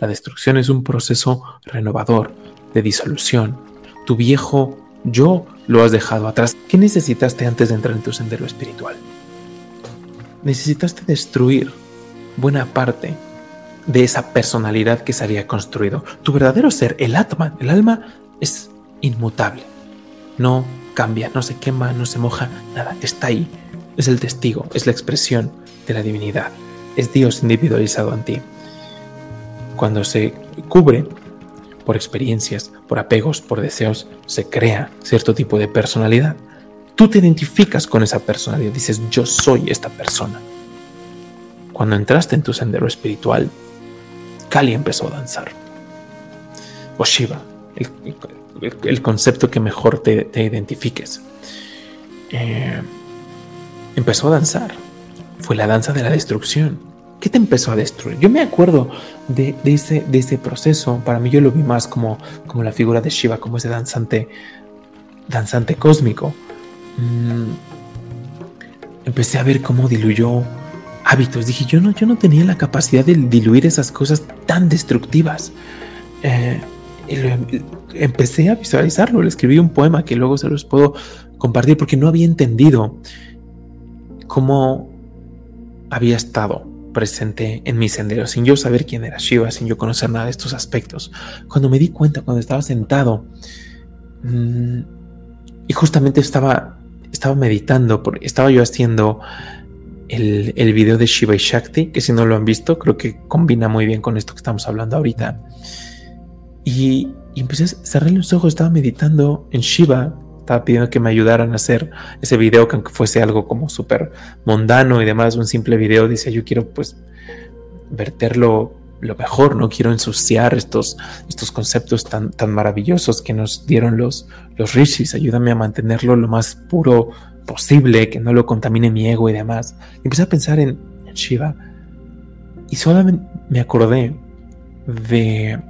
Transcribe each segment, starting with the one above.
La destrucción es un proceso renovador, de disolución. Tu viejo yo lo has dejado atrás. ¿Qué necesitaste antes de entrar en tu sendero espiritual? Necesitaste destruir buena parte de esa personalidad que se había construido. Tu verdadero ser, el Atman, el alma, es inmutable. No cambia, no se quema, no se moja, nada, está ahí. Es el testigo, es la expresión de la divinidad. Es Dios individualizado en ti. Cuando se cubre por experiencias, por apegos, por deseos, se crea cierto tipo de personalidad. Tú te identificas con esa personalidad, dices, yo soy esta persona. Cuando entraste en tu sendero espiritual, Kali empezó a danzar. O Shiva, el, concepto que mejor te, identifiques. Eh, empezó a danzar. Fue la danza de la destrucción. ¿Qué te empezó a destruir? Yo me acuerdo de, ese, proceso. Para mí yo lo vi más como, la figura de Shiva, como ese danzante, danzante cósmico. Mm, empecé a ver cómo diluyó hábitos. Dije, yo no, yo no tenía la capacidad de diluir esas cosas tan destructivas. Eh, empecé a visualizarlo, le escribí un poema que luego se los puedo compartir porque no había entendido cómo había estado presente en mi sendero, sin yo saber quién era Shiva, sin yo conocer nada de estos aspectos. Cuando me di cuenta, cuando estaba sentado mm, y justamente estaba, estaba meditando, porque estaba yo haciendo el, el, video de Shiva y Shakti, que si no lo han visto, creo que combina muy bien con esto que estamos hablando ahorita. Y, y empecé a cerrar los ojos, estaba meditando en Shiva, estaba pidiendo que me ayudaran a hacer ese video, que aunque fuese algo como súper mundano y demás, un simple video, dice, yo quiero pues verterlo lo mejor, no quiero ensuciar estos, estos conceptos tan, tan maravillosos que nos dieron los, los rishis, ayúdame a mantenerlo lo más puro posible, que no lo contamine mi ego y demás. Empecé a pensar en, en Shiva y solamente me acordé de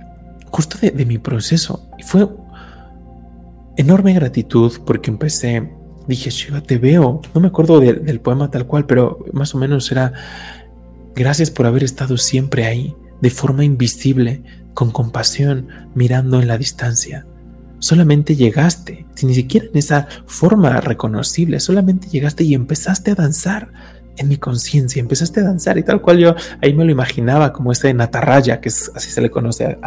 justo de, de mi proceso y fue enorme gratitud porque empecé, dije, Shiva, te veo. No me acuerdo del poema tal cual, pero más o menos era, gracias por haber estado siempre ahí, de forma invisible, con compasión, mirando en la distancia. Solamente llegaste, ni siquiera en esa forma reconocible, solamente llegaste y empezaste a danzar en mi conciencia, empezaste a danzar y tal cual yo ahí me lo imaginaba como este Natarraya, que es, así se le conoce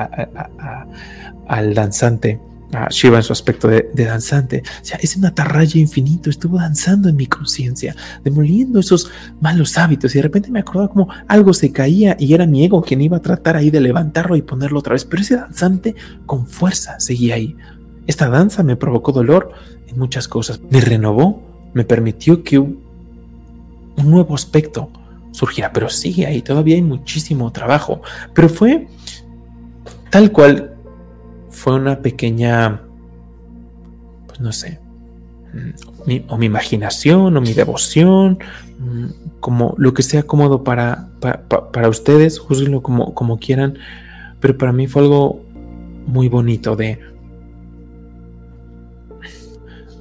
al danzante a Shiva en su aspecto de, danzante. O sea, ese natarraya infinito estuvo danzando en mi conciencia, demoliendo esos malos hábitos. Y de repente me acordaba como algo se caía y era mi ego quien iba a tratar ahí de levantarlo y ponerlo otra vez. Pero ese danzante con fuerza seguía ahí. Esta danza me provocó dolor en muchas cosas. Me renovó, me permitió que un nuevo aspecto surgiera. Pero sigue ahí, todavía hay muchísimo trabajo. Pero fue tal cual fue una pequeña, pues no sé, mm, o mi imaginación o mi devoción, mm, como lo que sea cómodo para, para, ustedes, juzguenlo como, como quieran, pero para mí fue algo muy bonito de...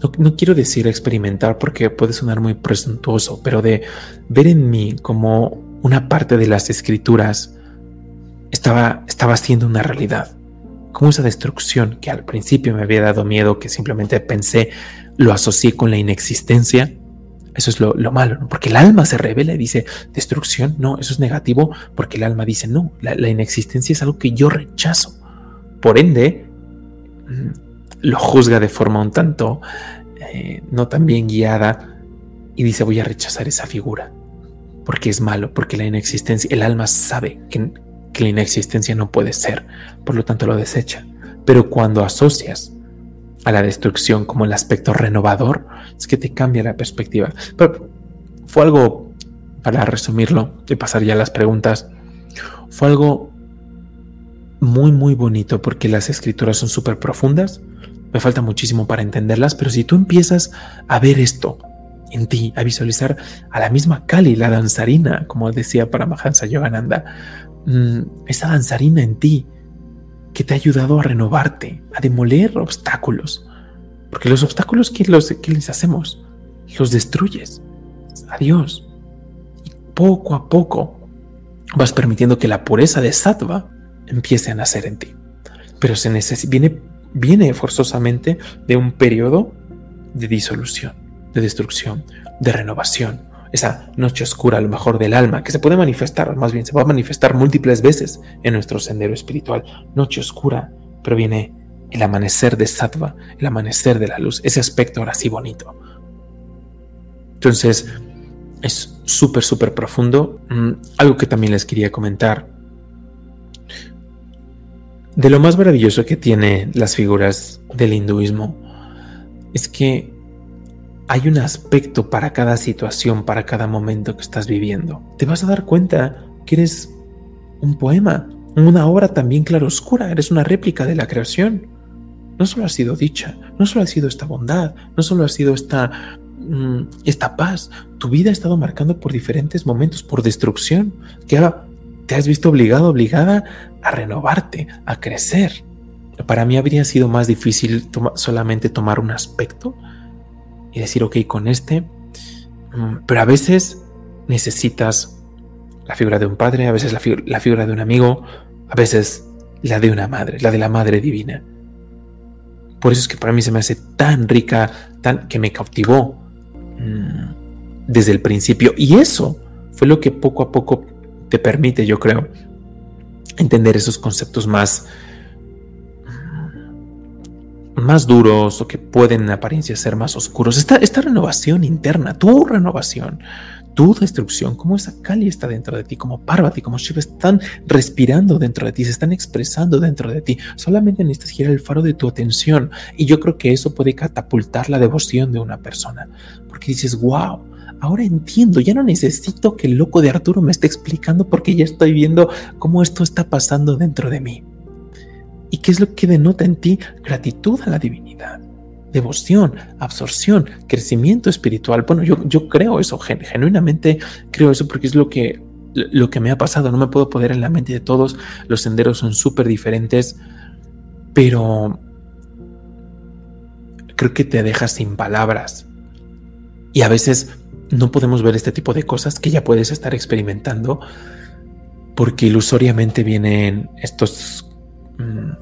No, no, quiero decir experimentar porque puede sonar muy presuntuoso, pero de ver en mí como una parte de las escrituras estaba, estaba siendo una realidad como esa destrucción que al principio me había dado miedo, que simplemente pensé, lo asocié con la inexistencia. Eso es lo, malo, porque el alma se revela y dice, destrucción, no, eso es negativo, porque el alma dice, no, la, inexistencia es algo que yo rechazo. Por ende, mm, lo juzga de forma un tanto eh, no tan bien guiada y dice, voy a rechazar esa figura, porque es malo, porque la inexistencia, el alma sabe que, que la inexistencia no puede ser, por lo tanto lo desecha. Pero cuando asocias a la destrucción como el aspecto renovador, es que te cambia la perspectiva. Pero fue algo, para resumirlo y pasar ya a las preguntas, fue algo muy, muy bonito porque las escrituras son súper profundas. Me falta muchísimo para entenderlas, pero si tú empiezas a ver esto en ti, a visualizar a la misma Kali, la danzarina, como decía Paramahansa Yogananda, esa danzarina en ti que te ha ayudado a renovarte, a demoler obstáculos. Porque los obstáculos, ¿qué, los, les hacemos? Los destruyes. Adiós. Y poco a poco vas permitiendo que la pureza de sattva empiece a nacer en ti. Pero se viene, viene forzosamente de un periodo de disolución, de destrucción, de renovación. Esa noche oscura, a lo mejor del alma, que se puede manifestar, más bien se va a manifestar múltiples veces en nuestro sendero espiritual. Noche oscura, pero viene el amanecer de Sattva, el amanecer de la luz, ese aspecto ahora sí bonito. Entonces, es súper, súper profundo. Mm, algo que también les quería comentar. De lo más maravilloso que tiene las figuras del hinduismo es que hay un aspecto para cada situación, para cada momento que estás viviendo. Te vas a dar cuenta que eres un poema, una obra también claroscura, eres una réplica de la creación. No solo ha sido dicha, no solo ha sido esta bondad, no solo ha sido esta, mm, esta paz, tu vida ha estado marcando por diferentes momentos, por destrucción, que te has visto obligado, obligada a renovarte, a crecer. Para mí habría sido más difícil solamente tomar un aspecto y decir, ok, con este, mm, pero a veces necesitas la figura de un padre, a veces la, figura de un amigo, a veces la de una madre, la de la madre divina. Por eso es que para mí se me hace tan rica, tan que me cautivó mm, desde el principio. Y eso fue lo que poco a poco te permite, yo creo, entender esos conceptos más más duros o que pueden en apariencia ser más oscuros. Esta, esta renovación interna, tu renovación, tu destrucción, como esa Kali está dentro de ti, como Parvati, como Shiva están respirando dentro de ti, se están expresando dentro de ti. Solamente necesitas girar el faro de tu atención y yo creo que eso puede catapultar la devoción de una persona, porque dices, wow, ahora entiendo, ya no necesito que el loco de Arturo me esté explicando porque ya estoy viendo cómo esto está pasando dentro de mí. ¿Y qué es lo que denota en ti? Gratitud a la divinidad, devoción, absorción, crecimiento espiritual. Bueno, yo, yo creo eso, genuinamente creo eso porque es lo que, lo que me ha pasado. No me puedo poner en la mente de todos. Los senderos son súper diferentes, pero creo que te dejas sin palabras. Y a veces no podemos ver este tipo de cosas que ya puedes estar experimentando porque ilusoriamente vienen estos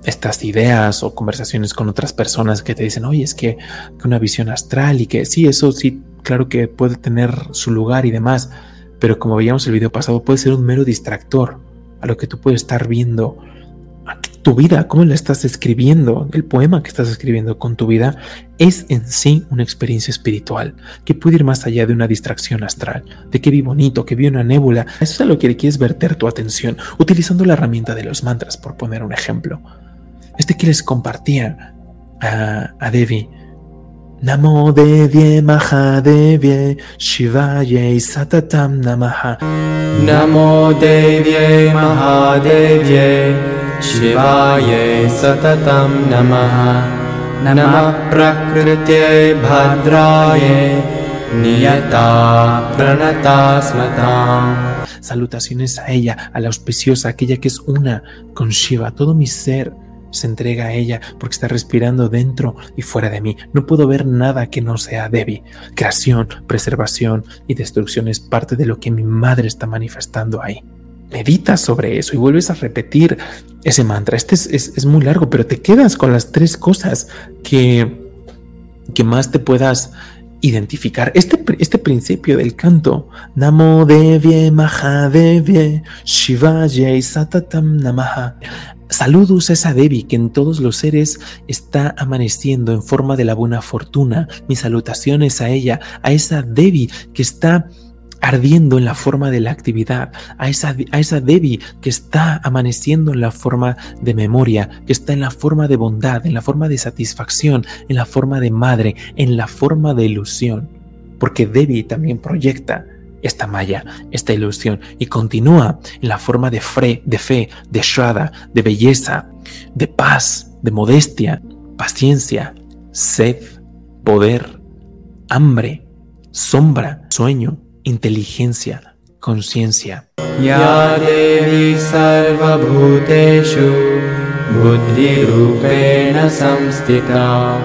estas ideas o conversaciones con otras personas que te dicen, oye, es que, una visión astral y que sí, eso sí, claro que puede tener su lugar y demás, pero como veíamos el video pasado, puede ser un mero distractor a lo que tú puedes estar viendo tu vida, cómo la estás escribiendo, el poema que estás escribiendo con tu vida, es en sí una experiencia espiritual que puede ir más allá de una distracción astral, de que vi bonito, que vi una nébula. Eso es a lo que quieres verter tu atención, utilizando la herramienta de los mantras, por poner un ejemplo. Este que les compartía a, a Devi. Namo Devye Mahadevye Shivaye Satatam Namaha. Namo Devye Mahadevye Shivaye Satatam Namaha. Namah Prakriti Bhadraye Niyata Pranata Smatam. Salutaciones a ella, a la auspiciosa, aquella que es una con Shiva, todo mi ser se entrega a ella porque está respirando dentro y fuera de mí. No puedo ver nada que no sea Devi. Creación, preservación y destrucción es parte de lo que mi madre está manifestando ahí. Medita sobre eso y vuelves a repetir ese mantra. Este es, muy largo, pero te quedas con las tres cosas que, que más te puedas identificar. Este, este principio del canto, Namo Devye Mahadevye Shivaye Satatam Namaha, Saludos a esa Devi que en todos los seres está amaneciendo en forma de la buena fortuna. Mis salutaciones a ella, a esa Devi que está ardiendo en la forma de la actividad, a esa, a esa que está amaneciendo en la forma de memoria, que está en la forma de bondad, en la forma de satisfacción, en la forma de madre, en la forma de ilusión. Porque Devi también proyecta esta malla, esta ilusión, y continúa en la forma de, fe, de fe, de shraddha, de belleza, de paz, de modestia, paciencia, sed, poder, hambre, sombra, sueño, inteligencia, conciencia. Ya Devi sarvabhuteshu buddhirupena samstita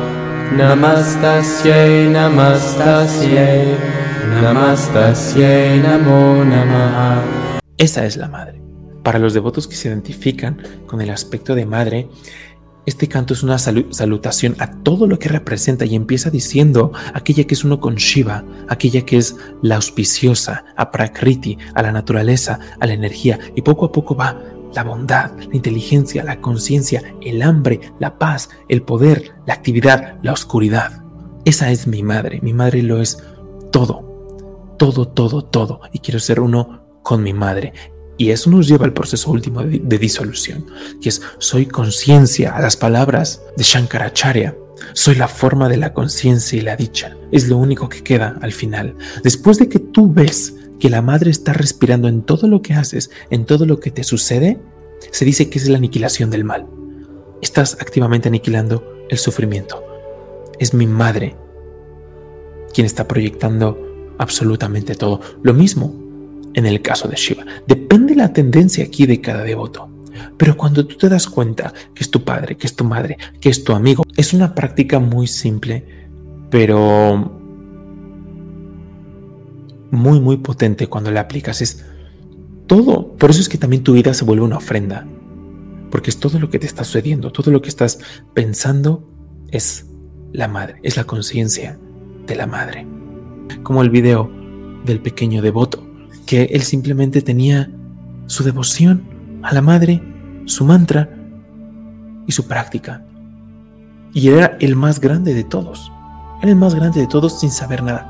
namastasyai namastasyai esa es la madre. Para los devotos que se identifican con el aspecto de madre, este canto es una salutación a todo lo que representa y empieza diciendo aquella que es uno con Shiva, aquella que es la auspiciosa, a Prakriti, a la naturaleza, a la energía, y poco a poco va la bondad, la inteligencia, la conciencia, el hambre, la paz, el poder, la actividad, la oscuridad. Esa es mi madre, mi madre lo es todo, todo, todo, todo, y quiero ser uno con mi madre. Y eso nos lleva al proceso último de, disolución, que es soy conciencia a las palabras de Shankaracharya. Soy la forma de la conciencia y la dicha. Es lo único que queda al final. Después de que tú ves que la madre está respirando en todo lo que haces, en todo lo que te sucede, se dice que es la aniquilación del mal. Estás activamente aniquilando el sufrimiento. Es mi madre quien está proyectando absolutamente todo. Lo mismo en el caso de Shiva. Depende la tendencia aquí de cada devoto. Pero cuando tú te das cuenta que es tu padre, que es tu madre, que es tu amigo, es una práctica muy simple, pero muy, muy potente cuando la aplicas. Es todo. Por eso es que también tu vida se vuelve una ofrenda. Porque es todo lo que te está sucediendo, todo lo que estás pensando es la madre, es la conciencia de la madre. Como el video del pequeño devoto que él simplemente tenía su devoción a la madre, su mantra y su práctica. Y era el más grande de todos. Era el más grande de todos sin saber nada.